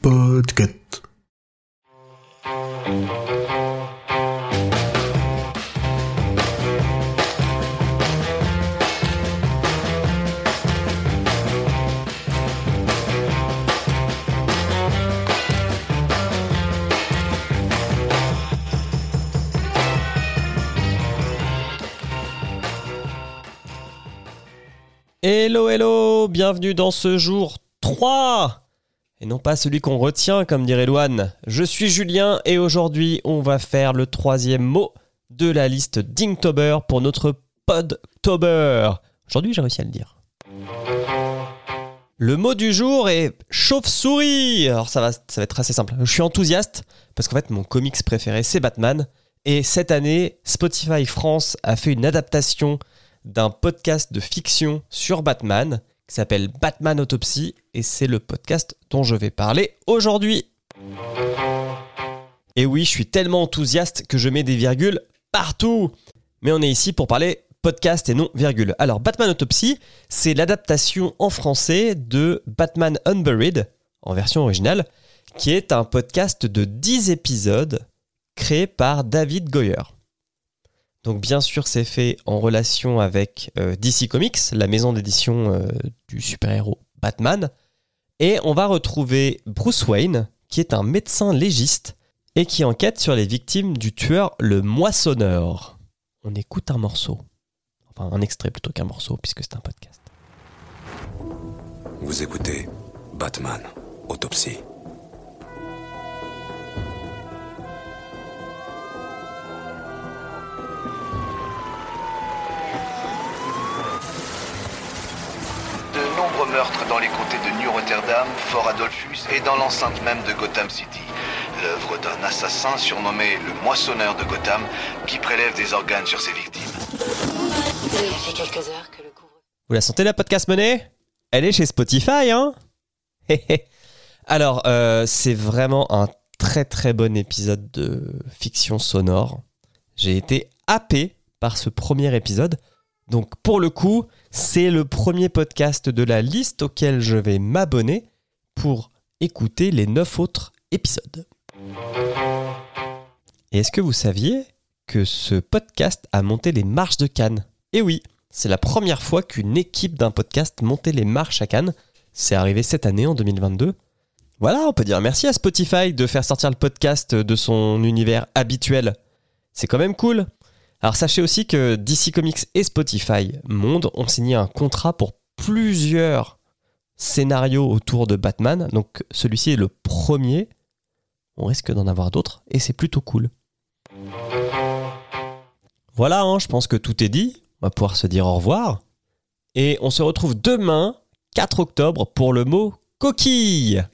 Podcast. Hello, hello, bienvenue dans ce jour 3 Et non pas celui qu'on retient, comme dirait Loane. Je suis Julien et aujourd'hui, on va faire le troisième mot de la liste d'Inktober pour notre Podtober. Aujourd'hui, j'ai réussi à le dire. Le mot du jour est chauve-souris. Alors ça va, ça va être assez simple. Je suis enthousiaste parce qu'en fait, mon comics préféré, c'est Batman. Et cette année, Spotify France a fait une adaptation d'un podcast de fiction sur Batman s'appelle Batman Autopsy et c'est le podcast dont je vais parler aujourd'hui. Et oui, je suis tellement enthousiaste que je mets des virgules partout. Mais on est ici pour parler podcast et non virgule. Alors Batman Autopsy, c'est l'adaptation en français de Batman Unburied en version originale qui est un podcast de 10 épisodes créé par David Goyer. Donc bien sûr, c'est fait en relation avec euh, DC Comics, la maison d'édition euh, du super-héros Batman. Et on va retrouver Bruce Wayne, qui est un médecin légiste et qui enquête sur les victimes du tueur le moissonneur. On écoute un morceau. Enfin, un extrait plutôt qu'un morceau, puisque c'est un podcast. Vous écoutez Batman Autopsie. Meurtres dans les comtés de New Rotterdam, Fort Adolphus et dans l'enceinte même de Gotham City. L'œuvre d'un assassin surnommé le moissonneur de Gotham qui prélève des organes sur ses victimes. Ça fait quelques heures que le couvre. Vous la sentez la podcast monnaie Elle est chez Spotify, hein? Hé, hé. Alors, euh, c'est vraiment un très très bon épisode de fiction sonore. J'ai été happé par ce premier épisode. Donc, pour le coup, c'est le premier podcast de la liste auquel je vais m'abonner pour écouter les neuf autres épisodes. Et est-ce que vous saviez que ce podcast a monté les marches de Cannes? Eh oui, c'est la première fois qu'une équipe d'un podcast montait les marches à Cannes. C'est arrivé cette année, en 2022. Voilà, on peut dire merci à Spotify de faire sortir le podcast de son univers habituel. C'est quand même cool. Alors sachez aussi que DC Comics et Spotify Monde ont signé un contrat pour plusieurs scénarios autour de Batman. Donc celui-ci est le premier. On risque d'en avoir d'autres et c'est plutôt cool. Voilà, hein, je pense que tout est dit. On va pouvoir se dire au revoir. Et on se retrouve demain, 4 octobre, pour le mot coquille.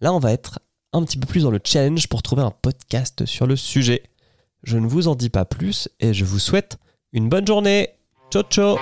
Là, on va être un petit peu plus dans le challenge pour trouver un podcast sur le sujet. Je ne vous en dis pas plus et je vous souhaite une bonne journée. Ciao ciao